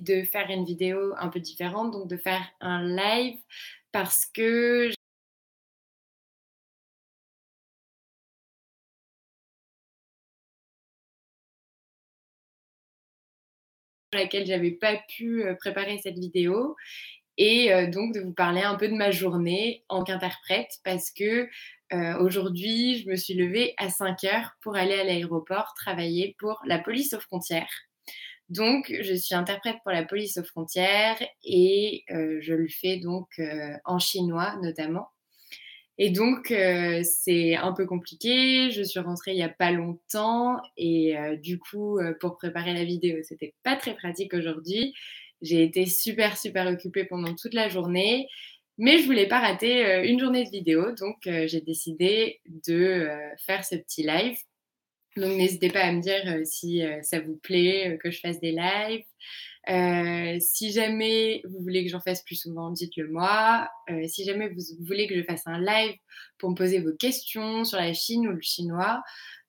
de faire une vidéo un peu différente, donc de faire un live parce que laquelle j'avais pas pu préparer cette vidéo et donc de vous parler un peu de ma journée en qu'interprète parce que aujourd'hui je me suis levée à 5 heures pour aller à l'aéroport travailler pour la police aux frontières. Donc je suis interprète pour la police aux frontières et je le fais donc en chinois notamment. Et donc, euh, c'est un peu compliqué. Je suis rentrée il n'y a pas longtemps et euh, du coup, euh, pour préparer la vidéo, c'était pas très pratique aujourd'hui. J'ai été super, super occupée pendant toute la journée, mais je voulais pas rater une journée de vidéo, donc j'ai décidé de faire ce petit live. Donc, n'hésitez pas à me dire si ça vous plaît que je fasse des lives. Euh, si jamais vous voulez que j'en fasse plus souvent, dites-le moi. Euh, si jamais vous voulez que je fasse un live pour me poser vos questions sur la Chine ou le chinois,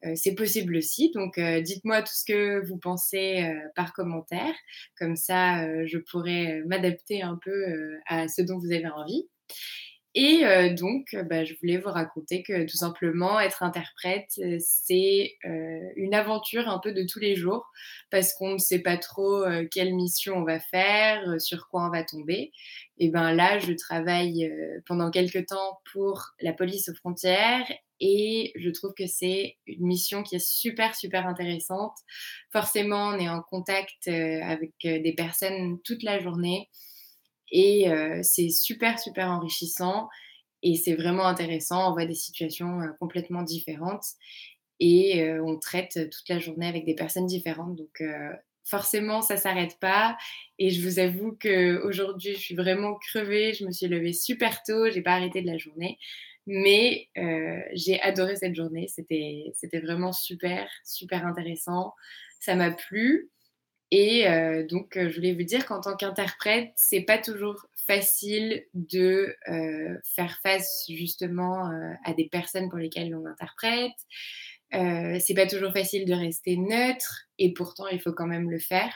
euh, c'est possible aussi. Donc, dites-moi tout ce que vous pensez par commentaire. Comme ça, je pourrais m'adapter un peu à ce dont vous avez envie. Et euh, donc, euh, bah, je voulais vous raconter que tout simplement, être interprète, euh, c'est une aventure un peu de tous les jours parce qu'on ne sait pas trop quelle mission on va faire, sur quoi on va tomber. Et ben là, je travaille pendant quelques temps pour la police aux frontières et je trouve que c'est une mission qui est super super intéressante. Forcément, on est en contact avec des personnes toute la journée. Et euh, c'est super, super enrichissant et c'est vraiment intéressant. On voit des situations euh, complètement différentes et euh, on traite toute la journée avec des personnes différentes. Donc, forcément, ça s'arrête pas. Et je vous avoue qu'aujourd'hui, je suis vraiment crevée. Je me suis levée super tôt. J'ai pas arrêté de la journée. Mais j'ai adoré cette journée. C'était vraiment super, super intéressant. Ça m'a plu. Et euh, donc, euh, je voulais vous dire qu'en tant qu'interprète, c'est pas toujours facile de euh, faire face justement à des personnes pour lesquelles on interprète. c'est pas toujours facile de rester neutre et pourtant il faut quand même le faire.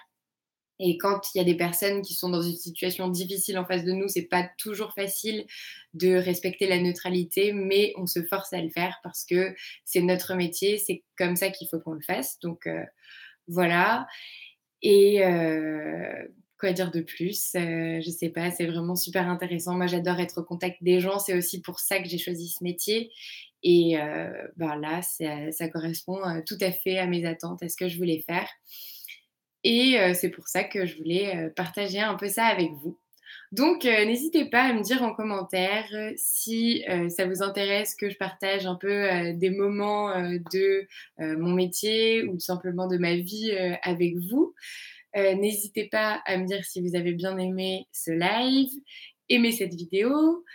Et quand il y a des personnes qui sont dans une situation difficile en face de nous, c'est pas toujours facile de respecter la neutralité, mais on se force à le faire parce que c'est notre métier, c'est comme ça qu'il faut qu'on le fasse. Donc voilà. Et euh, quoi dire de plus euh, Je sais pas, c'est vraiment super intéressant. Moi, j'adore être au contact des gens. C'est aussi pour ça que j'ai choisi ce métier. Et euh, ben là, ça, correspond tout à fait à mes attentes, à ce que je voulais faire. Et c'est pour ça que je voulais partager un peu ça avec vous. Donc, n'hésitez pas à me dire en commentaire si ça vous intéresse que je partage un peu des moments de mon métier ou simplement de ma vie avec vous. n'hésitez pas à me dire si vous avez bien aimé ce live, aimé cette vidéo.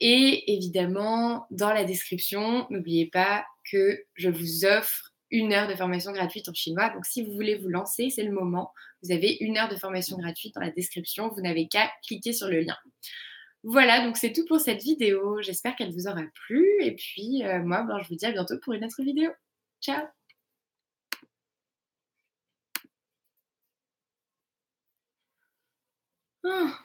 Et évidemment, dans la description, n'oubliez pas que je vous offre une heure de formation gratuite en chinois. Donc, si vous voulez vous lancer, c'est le moment. Vous avez une heure de formation gratuite dans la description. Vous n'avez qu'à cliquer sur le lien. Voilà, donc c'est tout pour cette vidéo. J'espère qu'elle vous aura plu. Et puis, euh, moi, ben, je vous dis à bientôt pour une autre vidéo. Ciao ah.